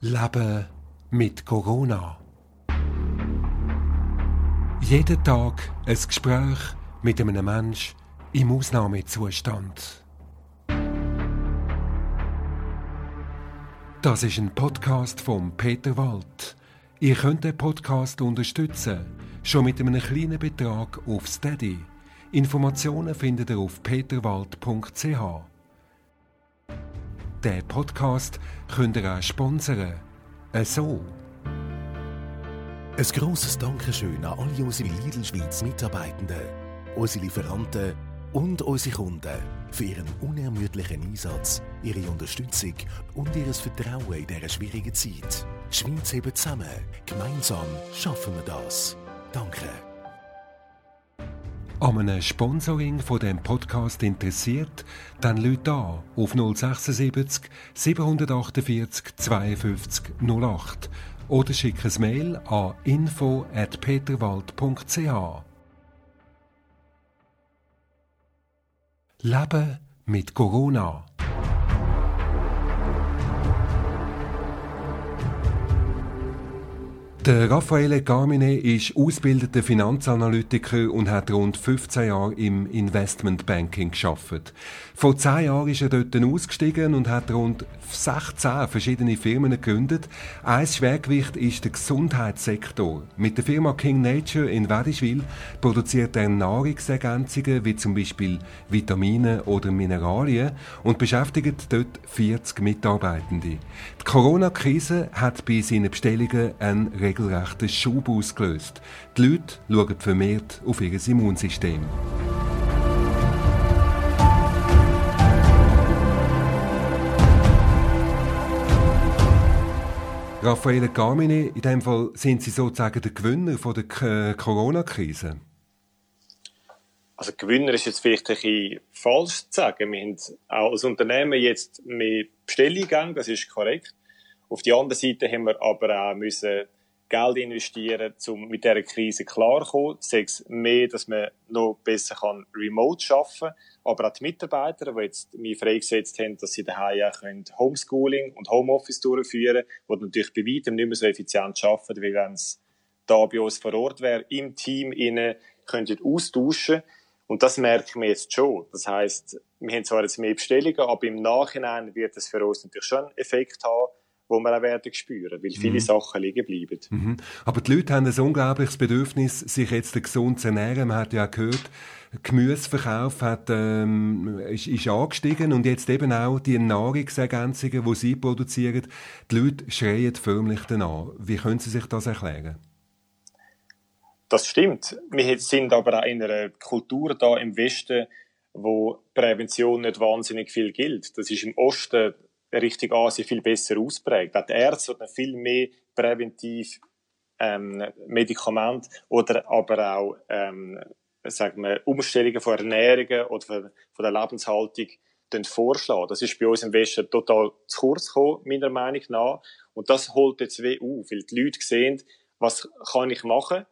Leben mit Corona. Jeden Tag ein Gespräch mit einem Menschen im Ausnahmezustand. Das ist ein Podcast von Peter Wald. Ihr könnt den Podcast unterstützen, schon mit einem kleinen Betrag auf Steady. Informationen findet ihr auf peterwald.ch. Der Podcast könnt ihr auch sponsern. Äh, so. Ein grosses Dankeschön an alle unsere Lidl Schweiz Mitarbeitenden, unsere Lieferanten und unsere Kunden für ihren unermüdlichen Einsatz, ihre Unterstützung und ihr Vertrauen in dieser schwierigen Zeit. Schweiz hebt zusammen. Gemeinsam schaffen wir das. Danke. An einem Sponsoring von dem Podcast interessiert, dann Leute an auf 076 748 52 08 oder schick ein Mail an info@peterwald.ch. Leben mit Corona. Der Raffaele Carmine ist ausgebildeter Finanzanalytiker und hat rund 15 Jahre im Investmentbanking geschafft. Vor 10 Jahren ist er dort ausgestiegen und hat rund 16 verschiedene Firmen gegründet. Ein Schwergewicht ist der Gesundheitssektor. Mit der Firma King Nature in Wedischwil produziert er Nahrungsergänzungen wie zum Beispiel Vitamine oder Mineralien und beschäftigt dort 40 Mitarbeitende. Die Corona-Krise hat bei seinen Bestellungen einen regelrechten Schub ausgelöst. Die Leute schauen vermehrt auf ihr Immunsystem. Raffaele Carmine, in dem Fall sind Sie sozusagen der Gewinner der Corona-Krise. Also Gewinner ist jetzt vielleicht ein bisschen falsch zu sagen. Wir haben auch als Unternehmen jetzt mehr Bestellungen, das ist korrekt. Auf der anderen Seite haben wir aber auch müssen Geld investieren, um mit dieser Krise klarzukommen. Sei es mehr, dass man noch besser kann remote arbeiten kann, aber auch die Mitarbeiter, die jetzt mich freigesetzt haben, dass sie daheim auch können Homeschooling und Homeoffice durchführen können, die natürlich bei weitem nicht mehr so effizient arbeiten, wie wenn es da bei uns vor Ort wäre, im Team innen, könnten austauschen. Und das merken wir jetzt schon. Das heißt, wir haben zwar jetzt mehr Bestellungen, aber im Nachhinein wird es für uns natürlich schon einen Effekt haben, wo wir auch werden spüren, weil viele mhm. Sachen liegen bleiben. Mhm. Aber die Leute haben ein unglaubliches Bedürfnis, sich jetzt gesund zu ernähren. Man hat ja auch gehört, Gemüseverkauf hat, ähm, ist, ist angestiegen und jetzt eben auch die Nahrungsergänzungen, die sie produzieren. Die Leute schreien förmlich danach. Wie können Sie sich das erklären? Das stimmt. Wir sind aber auch in einer Kultur da im Westen, wo Prävention nicht wahnsinnig viel gilt. Das ist im Osten Richtung Asien viel besser ausprägt. Auch die Ärzte haben viel mehr präventiv ähm, Medikamente oder aber auch ähm, sagen wir, Umstellungen von Ernährungen oder von, von der Lebenshaltung vorschlagen. Das ist bei uns im Westen total zu kurz gekommen, meiner Meinung nach. Und das holt jetzt weh auf, weil die Leute sehen, was kann ich machen?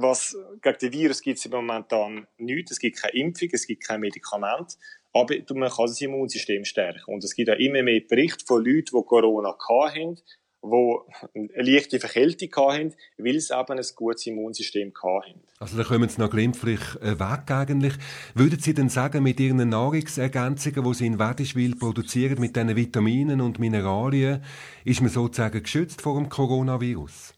Was, gegen den Virus gibt es im Moment dann nichts. Es gibt keine Impfung, es gibt kein Medikament. Aber man kann das Immunsystem stärken. Und es gibt auch immer mehr Berichte von Leuten, die Corona hatten, die eine leichte Verkältung hatten, weil sie eben ein gutes Immunsystem hatten. Also da kommen Sie noch glimpflich äh, weg eigentlich. Würden Sie denn sagen, mit Ihren Nahrungsergänzungen, die Sie in Wedischwil produzieren, mit diesen Vitaminen und Mineralien, ist man sozusagen geschützt vor dem Coronavirus?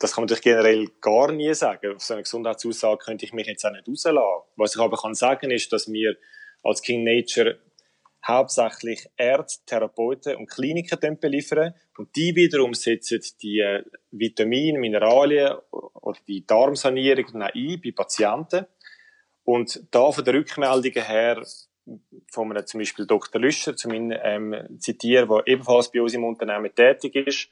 Das kann man natürlich generell gar nie sagen. Auf so eine Gesundheitsaussage könnte ich mich jetzt auch nicht rauslassen. Was ich aber kann sagen ist, dass wir als King Nature hauptsächlich Ärzte, Therapeuten und Kliniken beliefern. Und die wiederum setzen die äh, Vitamine, Mineralien oder die Darmsanierung dann ein bei Patienten. Und da von der Rückmeldung her, von einem zum Beispiel Dr. Lüscher, zu ähm, zitieren, der ebenfalls bei uns im Unternehmen tätig ist,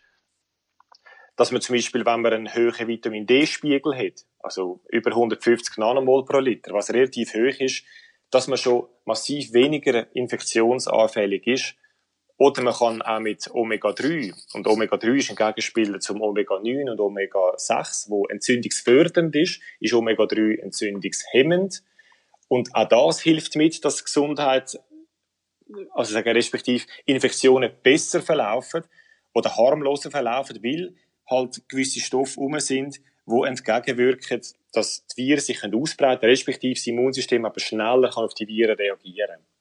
dass man zum Beispiel, wenn man einen hohen Vitamin D-Spiegel hat, also über 150 Nanomol pro Liter, was relativ hoch ist, dass man schon massiv weniger infektionsanfällig ist. Oder man kann auch mit Omega-3, und Omega-3 ist ein Gegenspieler zum Omega-9 und Omega-6, wo entzündungsfördernd ist, ist Omega-3 entzündungshemmend. Und auch das hilft mit, dass Gesundheit also sagen respektive Infektionen besser verlaufen oder harmloser verlaufen, weil halt gewisse Stoffe um sind, wo entgegenwirken, dass die Viren sich ausbreiten können, respektive das Immunsystem aber schneller kann auf die Viren reagieren kann.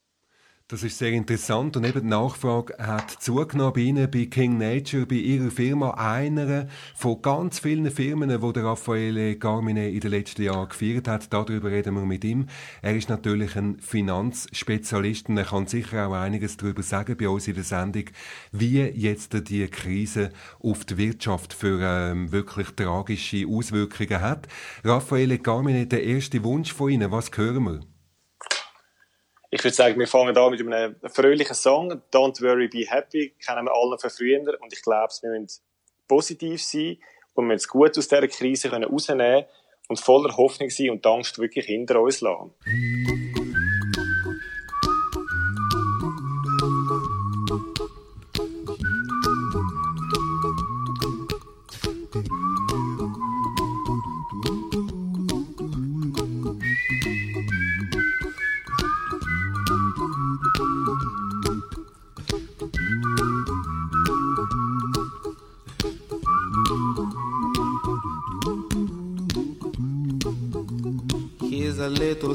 Das ist sehr interessant und eben die Nachfrage hat zugenommen bei Ihnen, bei King Nature, bei Ihrer Firma, einer von ganz vielen Firmen, die der Raffaele Carmine in den letzten Jahren geführt hat. Darüber reden wir mit ihm. Er ist natürlich ein Finanzspezialist und er kann sicher auch einiges darüber sagen bei uns in der Sendung, wie jetzt die Krise auf die Wirtschaft für ähm, wirklich tragische Auswirkungen hat. Raffaele Carmine, der erste Wunsch von Ihnen, was hören wir? Ich würde sagen, wir fangen an mit einem fröhlichen Song. Don't Worry, Be Happy. Kennen wir alle von früher. Und ich glaube, wir müssen positiv sein und wir gut aus dieser Krise rausnehmen und voller Hoffnung sein und die Angst wirklich hinter uns lassen.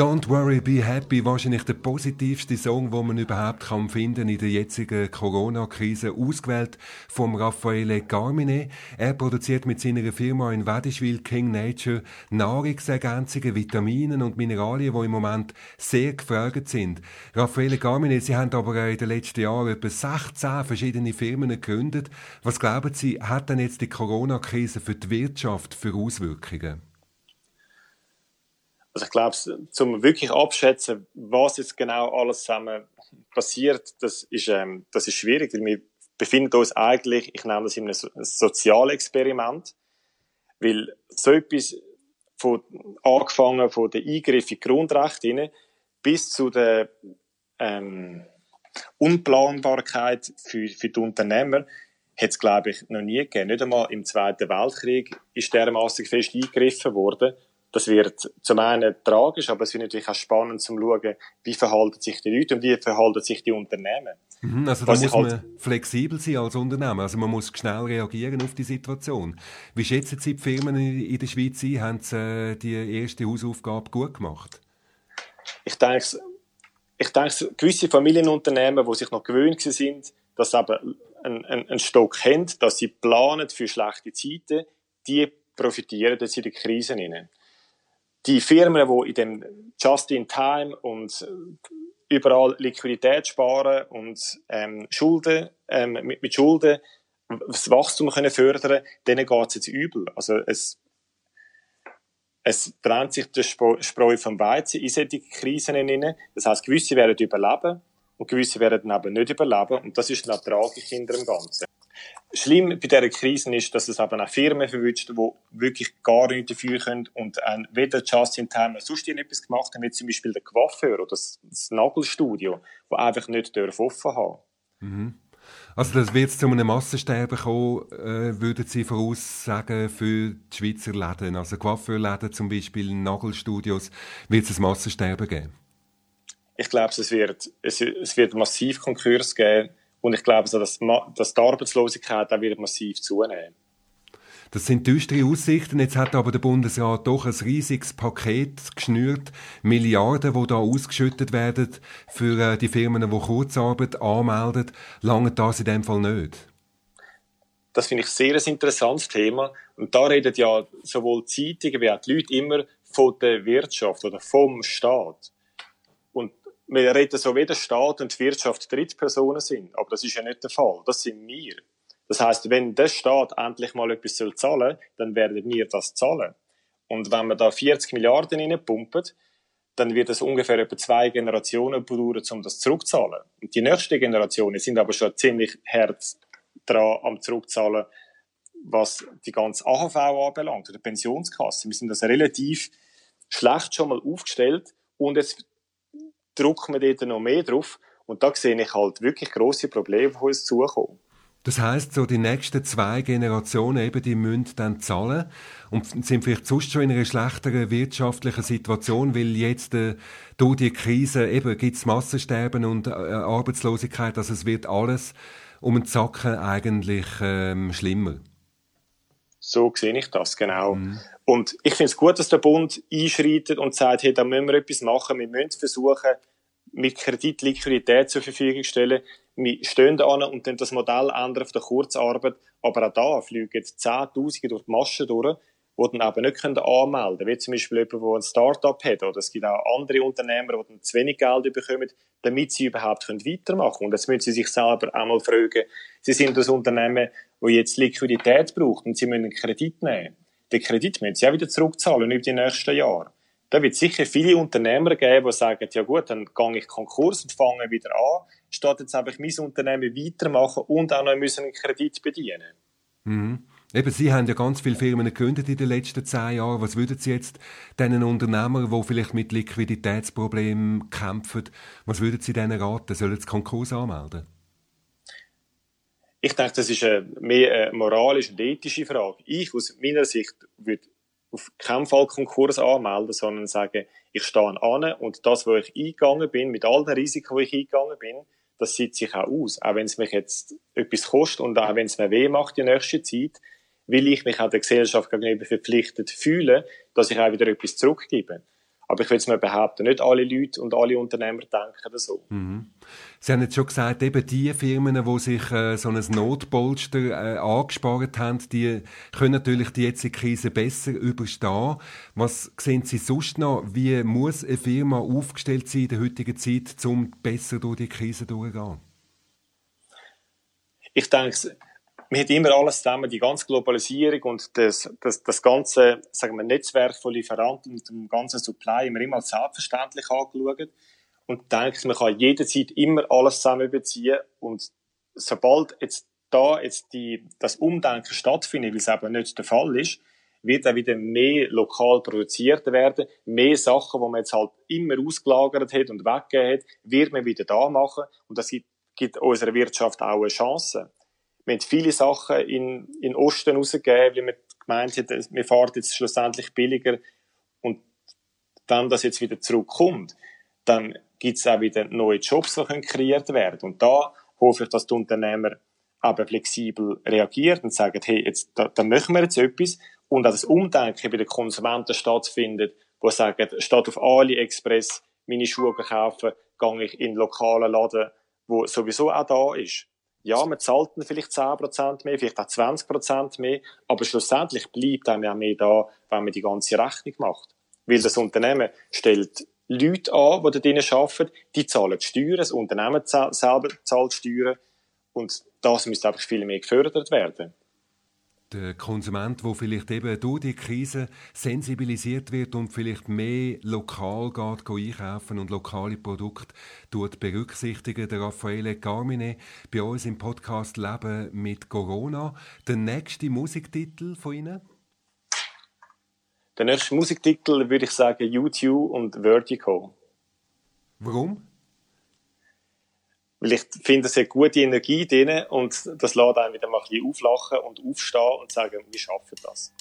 Don't Worry, Be Happy, wahrscheinlich der positivste Song, den man überhaupt kann finden in der jetzigen Corona-Krise, ausgewählt vom Raffaele Carmine. Er produziert mit seiner Firma in Wedischwil King Nature Nahrungsergänzungen, Vitaminen und Mineralien, die im Moment sehr gefragt sind. Raffaele Carmine, Sie haben aber in den letzten Jahren etwa 16 verschiedene Firmen gegründet. Was glauben Sie, hat denn jetzt die Corona-Krise für die Wirtschaft für Auswirkungen? Also ich glaube, zum wirklich abschätzen, was jetzt genau alles zusammen passiert, das ist, ähm, das ist schwierig, wir befinden uns eigentlich, ich nenne das in einem so Sozialexperiment, weil so etwas von, angefangen von der Eingriff in Grundrechte bis zu der ähm, Unplanbarkeit für, für die Unternehmer hat es, glaube ich, noch nie gegeben. Nicht einmal im Zweiten Weltkrieg ist dermaßen fest eingegriffen worden das wird zum einen tragisch, aber es wird natürlich auch spannend zu schauen, wie verhalten sich die Leute und wie verhalten sich die Unternehmen. Mhm, also da Was muss man halt flexibel sein als Unternehmen. Also man muss schnell reagieren auf die Situation. Wie schätzen Sie die Firmen in der Schweiz ein? Haben sie äh, die erste Hausaufgabe gut gemacht? Ich denke, ich denke gewisse Familienunternehmen, die sich noch gewöhnt sind, dass sie eben einen, einen, einen Stock haben, dass sie planen für schlechte Zeiten, die profitieren jetzt in den Krisen. Hinein die Firmen, die in dem Just-in-Time und überall Liquidität sparen und ähm, Schulden, ähm, mit, mit Schulden das Wachstum können fördern, denen geht es jetzt übel. Also es, es trennt sich der Spreu vom Weizen in solche Krisen hinein. Das heißt, gewisse werden überleben und gewisse werden eben nicht überleben. Und das ist dann tragisch hinter dem Ganzen. Schlimm bei dieser Krise ist, dass es eben auch Firmen verwünscht, die wirklich gar nichts dafür können und äh, weder Just in Time noch sonst etwas gemacht haben, wie zum Beispiel der Coiffeur oder das, das Nagelstudio, die einfach nicht offen haben mhm. Also das wird zu einem Massensterben kommen, äh, würden Sie voraussagen, für die Schweizer Läden, also Coiffeurläden zum Beispiel, Nagelstudios, wird es ein Massensterben geben? Ich glaube, es wird, es, es wird massiv Konkurs geben und ich glaube, so, dass, dass die Arbeitslosigkeit auch wieder massiv zunehmen. Das sind düstere Aussichten. Jetzt hat aber der Bundesrat doch ein riesiges Paket geschnürt. Milliarden, die da ausgeschüttet werden für äh, die Firmen, die Kurzarbeit anmelden. Lange das in dem Fall nicht? Das finde ich sehr ein interessantes Thema. Und da reden ja sowohl Zeitungen wie auch die Leute immer von der Wirtschaft oder vom Staat wir reden so wie der Staat und die Wirtschaft Drittpersonen sind, aber das ist ja nicht der Fall. Das sind wir. Das heißt, wenn der Staat endlich mal etwas soll zahlen, dann werden wir das zahlen. Und wenn man da 40 Milliarden reinpumpen, dann wird es ungefähr etwa zwei Generationen brauchen, um das zurückzuzahlen. Und die nächsten Generationen sind aber schon ziemlich hart dran am zurückzahlen, was die ganze AHV anbelangt, oder Pensionskasse. Wir sind das relativ schlecht schon mal aufgestellt und jetzt drücken wir dort noch mehr drauf. Und da sehe ich halt wirklich grosse Probleme, die uns zukommen. Das heißt, so die nächsten zwei Generationen eben, die müssen dann zahlen und sind vielleicht sonst schon in einer schlechteren wirtschaftlichen Situation, weil jetzt äh, durch die Krise eben gibt's Massensterben und äh, Arbeitslosigkeit, also es wird alles um einen Zacken eigentlich ähm, schlimmer. So sehe ich das, genau. Mhm. Und ich finde es gut, dass der Bund einschreitet und sagt, hey, da müssen wir etwas machen. Wir müssen versuchen, mit Kredit Liquidität zur Verfügung zu stellen. Wir stehen da an und dann das Modell ändern auf der Kurzarbeit. Aber auch da fliegen Zehntausende durch die Maschen durch die dann eben nicht anmelden können. Wie zum Beispiel jemand, der ein Start-up hat. Oder es gibt auch andere Unternehmer, die dann zu wenig Geld bekommen, damit sie überhaupt weitermachen können. Und jetzt müssen sie sich selber mal fragen, sie sind das Unternehmen, das jetzt Liquidität braucht und sie müssen einen Kredit nehmen. Den Kredit müssen sie auch wieder zurückzahlen über die nächsten Jahre. Da wird sicher viele Unternehmer geben, die sagen, ja gut, dann gehe ich Konkurs und fange wieder an, statt jetzt einfach mein Unternehmen weitermachen und auch noch einen Kredit bedienen. Mhm. Eben, Sie haben ja ganz viele Firmen gegründet in den letzten zehn Jahren. Was würden Sie jetzt diesen Unternehmern, die vielleicht mit Liquiditätsproblemen kämpfen, was würden Sie denen raten? Sollen sie Konkurs anmelden? Ich denke, das ist eine, mehr eine moralische und ethische Frage. Ich aus meiner Sicht würde auf keinen Fall Konkurs anmelden, sondern sagen, ich stehe an und das, wo ich eingegangen bin, mit all den Risiken, wo ich eingegangen bin, das sieht sich auch aus. Auch wenn es mich jetzt etwas kostet und auch wenn es mir weh macht die nächste Zeit, will ich mich auch der Gesellschaft gegenüber verpflichtet fühlen, dass ich auch wieder etwas zurückgebe. Aber ich will es mir behaupten, nicht alle Leute und alle Unternehmer denken so. Mhm. Sie haben jetzt schon gesagt, eben die Firmen, die sich äh, so ein Notpolster äh, angespart haben, die können natürlich die jetzige Krise besser überstehen. Was sehen Sie sonst noch? Wie muss eine Firma aufgestellt sein in der heutigen Zeit, um besser durch die Krise durchzugehen? Ich denke, man hat immer alles zusammen, die ganze Globalisierung und das, das, das ganze, sagen wir, Netzwerk von Lieferanten und dem ganzen Supply immer immer als selbstverständlich angeschaut. Und denkt, man kann jederzeit immer alles zusammen beziehen und sobald jetzt da jetzt die, das Umdenken stattfindet, weil es eben nicht der Fall ist, wird auch wieder mehr lokal produziert werden, mehr Sachen, die man jetzt halt immer ausgelagert hat und weggegeben hat, wird man wieder da machen. Und das gibt, gibt unserer Wirtschaft auch eine Chance wir haben viele Sachen in, in Osten rausgegeben, wie wir gemeint haben, wir fahren jetzt schlussendlich billiger und dann, dass jetzt wieder zurückkommt, dann gibt es auch wieder neue Jobs, die können kreiert werden. Und da hoffe ich, dass die Unternehmer aber flexibel reagieren und sagen, hey, jetzt, da, da machen wir jetzt etwas und auch das Umdenken bei den Konsumenten stattfindet, wo sagen, statt auf AliExpress meine Schuhe kaufen, gehe ich in einen lokalen Laden, wo sowieso auch da ist ja, man zahlt dann vielleicht 10% mehr, vielleicht auch 20% mehr, aber schlussendlich bleibt einem ja mehr da, wenn man die ganze Rechnung macht. Weil das Unternehmen stellt Leute an, die da drinnen arbeiten, die zahlen Steuern, das Unternehmen selber zahlt Steuern und das müsste einfach viel mehr gefördert werden der Konsument, der vielleicht eben durch die Krise sensibilisiert wird und vielleicht mehr lokal geht, einkaufen und lokale Produkte tut berücksichtigen. Der Raffaele Carmine bei uns im Podcast Leben mit Corona. Der nächste Musiktitel von Ihnen? Der nächste Musiktitel würde ich sagen YouTube und Vertical. Warum? Weil ich finde, es hat gute Energie drin und das lässt einen wieder mal ein bisschen auflachen und aufstehen und sagen, wir schaffen das.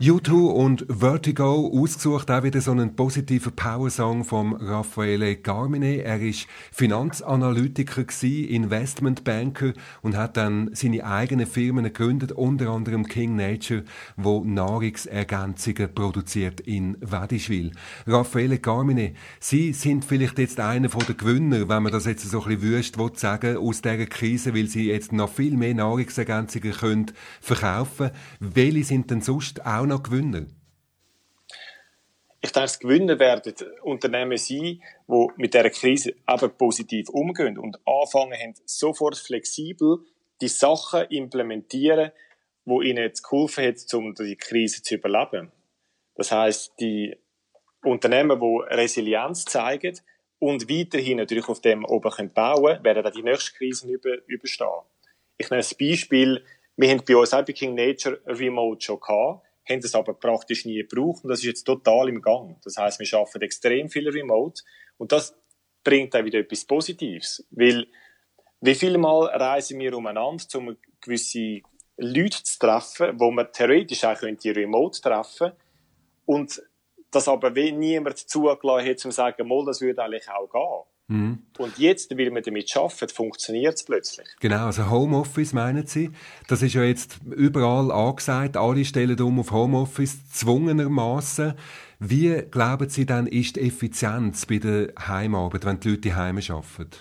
U2 und Vertigo, ausgesucht auch wieder so einen positiven Powersong vom Raffaele Carmine. Er ist Finanzanalytiker gsi, Investmentbanker und hat dann seine eigenen Firmen gegründet, unter anderem King Nature, wo Nahrungsergänzungen produziert in Wedischwil. Raffaele Carmine, Sie sind vielleicht jetzt einer der Gewinner, wenn man das jetzt so ein bisschen wüst sagen aus dieser Krise, weil Sie jetzt noch viel mehr Nahrungsergänzungen können verkaufen. Welche sind denn sonst auch noch Gewinner? Ich denke, das Gewinner werden Unternehmen sein, die mit dieser Krise eben positiv umgehen und anfangen haben, sofort flexibel die Sachen implementieren, wo ihnen jetzt geholfen hat, um die Krise zu überleben. Das heißt, die Unternehmen, die Resilienz zeigen und weiterhin natürlich auf dem oben bauen können, werden dann die nächste Krise über, überstehen. Ich nenne ein Beispiel. Wir haben bei uns auch bei King Nature Remote schon gehabt haben das aber praktisch nie gebraucht und das ist jetzt total im Gang. Das heißt, wir schaffen extrem viel Remote und das bringt dann wieder etwas Positives, weil wie viel Mal reisen wir umeinander, um gewisse Leute zu treffen, wo man theoretisch auch könnte remote treffen und das aber niemand zugelassen hat, um zu sagen, das würde eigentlich auch gehen. Mhm. Und jetzt, weil wir damit arbeiten, funktioniert es plötzlich. Genau, also Homeoffice meinen Sie? Das ist ja jetzt überall angesagt, alle stellen um auf Homeoffice, zwungenermaßen. Wie glauben Sie dann, ist die Effizienz bei der Heimarbeit, wenn die Leute die Heime arbeiten?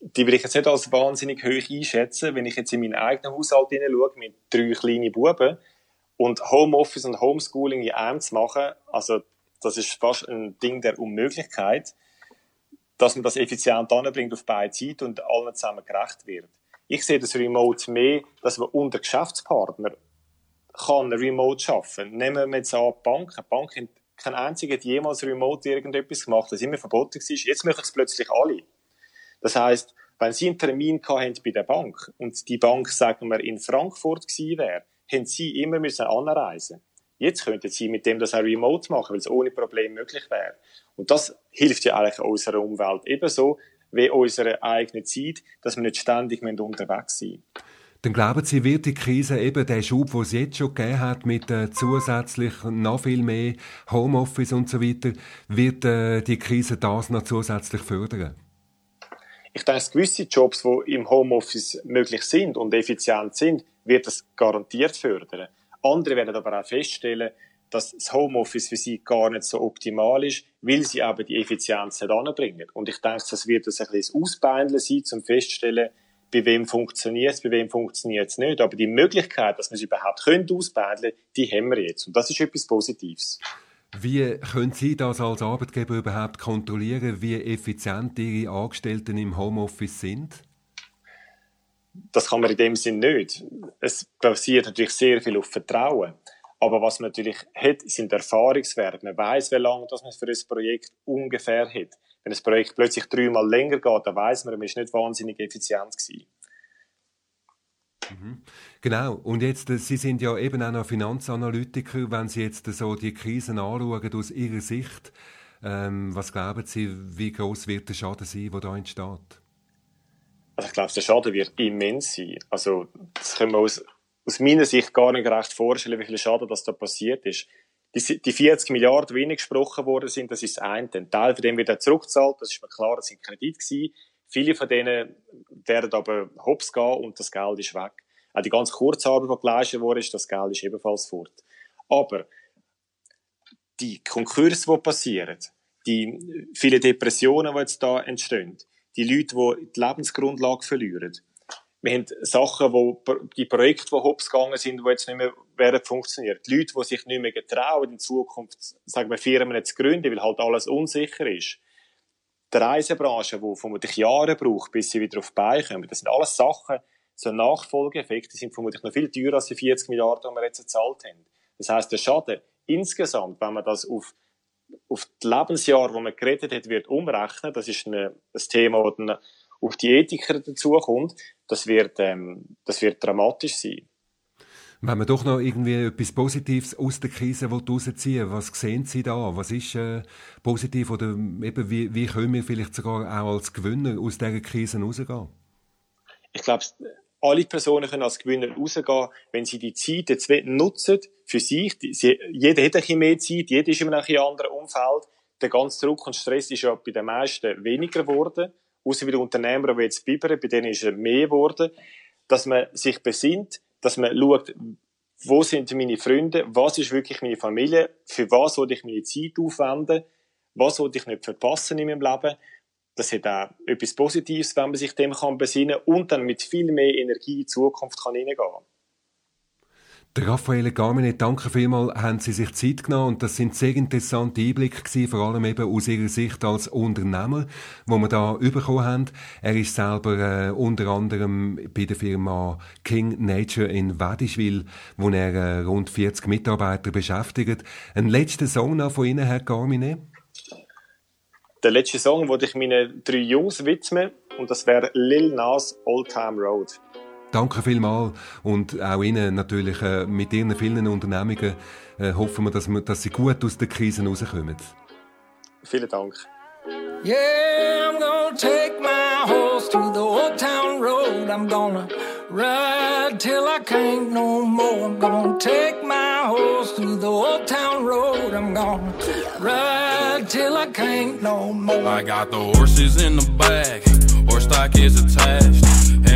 Die will ich jetzt nicht als wahnsinnig hoch einschätzen. Wenn ich jetzt in meinen eigenen Haushalt hineinschaue, mit drei kleinen Buben, und Homeoffice und Homeschooling in einem zu machen, also das ist fast ein Ding der Unmöglichkeit dass man das effizient anbringt auf beide Seiten und allen zusammen gerecht wird. Ich sehe das Remote mehr, dass man unter Geschäftspartner kann Remote schaffen. Nehmen wir jetzt an, die Bank. Die Bank hat kein einziger hat jemals Remote irgendetwas gemacht, das immer verboten war. Jetzt machen es plötzlich alle. Das heißt, wenn Sie einen Termin haben bei der Bank und die Bank, sagen wir, in Frankfurt gewesen wäre, haben Sie immer müssen anreisen. Jetzt könnten Sie mit dem das auch remote machen, weil es ohne Problem möglich wäre. Und das hilft ja eigentlich unserer Umwelt ebenso wie unserer eigenen Zeit, dass wir nicht ständig unterwegs sein dann glauben Sie, wird die Krise eben der Schub, den es jetzt schon gegeben hat, mit äh, zusätzlich noch viel mehr Homeoffice und so weiter, wird äh, die Krise das noch zusätzlich fördern? Ich denke, gewisse Jobs, die im Homeoffice möglich sind und effizient sind, wird das garantiert fördern. Andere werden aber auch feststellen, dass das Homeoffice für sie gar nicht so optimal ist, weil sie aber die Effizienz nicht anbringen. Und ich denke, das wird ein bisschen Ausbeindeln sein, zum feststellen, bei wem funktioniert es, bei wem funktioniert es nicht. Aber die Möglichkeit, dass wir es überhaupt können ausbeindeln, die haben wir jetzt. Und das ist etwas Positives. Wie können Sie das als Arbeitgeber überhaupt kontrollieren, wie effizient Ihre Angestellten im Homeoffice sind? Das kann man in dem Sinn nicht. Es basiert natürlich sehr viel auf Vertrauen. Aber was man natürlich hat, sind Erfahrungswerte. Man weiß, wie lange das man für ein Projekt ungefähr hat. wenn ein Projekt plötzlich dreimal länger geht, dann weiß man, man ist nicht wahnsinnig effizient gewesen. Mhm. Genau. Und jetzt, äh, Sie sind ja eben auch noch Finanzanalytiker. Wenn Sie jetzt so die Krisen anschauen aus Ihrer Sicht, ähm, was glauben Sie, wie groß wird der Schaden sein, der da entsteht? Also ich glaube, der Schaden wird immens sein. Also das können wir aus, aus meiner Sicht gar nicht recht vorstellen, wie viel Schaden das da passiert ist. Die, die 40 Milliarden, die gesprochen worden sind, das ist das eine. Ein Teil von dem wird er zurückgezahlt, das ist mir klar, das sind Kredit gewesen. Viele von denen werden aber hops gehen und das Geld ist weg. Auch die ganze Kurzarbeit, die geleistet wurde, das Geld ist ebenfalls fort. Aber die Konkurse, die passieren, die vielen Depressionen, die jetzt da entstehen, die Leute, die die Lebensgrundlage verlieren. Wir haben Sachen, wo die Projekte, die hops gegangen sind, die jetzt nicht mehr werden funktionieren. Die Leute, die sich nicht mehr getrauen, in Zukunft, sagen wir, Firmen zu gründen, weil halt alles unsicher ist die Reisebranche, die vermutlich Jahre braucht, bis sie wieder auf die Beine kommen. Das sind alles Sachen, so Nachfolgeeffekte sind vermutlich noch viel teurer als die 40 Milliarden, die wir jetzt gezahlt haben. Das heißt, der Schaden insgesamt, wenn man das auf, auf die Lebensjahre, wo man geredet hat, wird umrechnen, das ist ein Thema, das dann auf die Ethiker dazukommt, das wird, ähm, das wird dramatisch sein. Wenn man doch noch irgendwie etwas Positives aus der Krise rausziehen was sehen Sie da? Was ist äh, positiv oder eben wie, wie können wir vielleicht sogar auch als Gewinner aus dieser Krise rausgehen? Ich glaube, alle Personen können als Gewinner rausgehen, wenn sie die Zeit jetzt nutzen für sich. Sie, jeder hat ein bisschen mehr Zeit, jeder ist in einem anderen Umfeld. Der ganze Druck und Stress ist ja bei den meisten weniger geworden. Außer bei den Unternehmern, die jetzt bibbern, bei denen ist er mehr geworden. Dass man sich besinnt, dass man schaut, wo sind meine Freunde, was ist wirklich meine Familie, für was soll ich meine Zeit aufwenden, was soll ich nicht verpassen in meinem Leben. Das hat auch etwas Positives, wenn man sich dem kann besinnen und dann mit viel mehr Energie in die Zukunft kann hineingehen kann. Der Raffaele Garmine, danke vielmals, haben Sie sich Zeit genommen und das sind sehr interessante Einblicke gewesen, vor allem eben aus Ihrer Sicht als Unternehmer, wo wir da bekommen haben. Er ist selber äh, unter anderem bei der Firma King Nature in Wedischwil, wo er äh, rund 40 Mitarbeiter beschäftigt. Ein letzter Song noch von Ihnen, Herr Garmine? Der letzte Song, den ich meinen drei Jungs widme, und das wäre Lil Nas Old Time Road. Danke vielmals und auch Ihnen natürlich äh, mit Ihren vielen Unternehmungen äh, hoffen wir dass, wir, dass Sie gut aus der Krise rauskommen. Vielen Dank. Yeah, I'm gonna take my horse to the old town road. I'm gonna ride till I can't no more. I'm gonna take my horse to the old town road. I'm gonna ride till I can't no more. I got the horses in the back, horse stock is attached.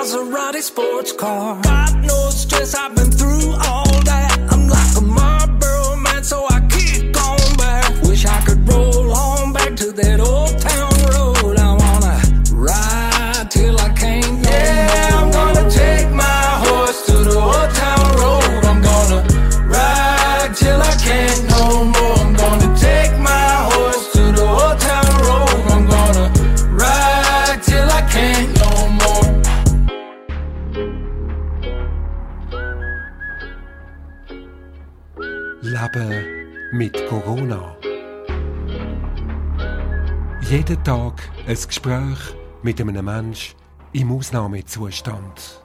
Maserati sports car. God knows stress, I've been through all Tag ein Gespräch mit einem Menschen im Ausnahmezustand.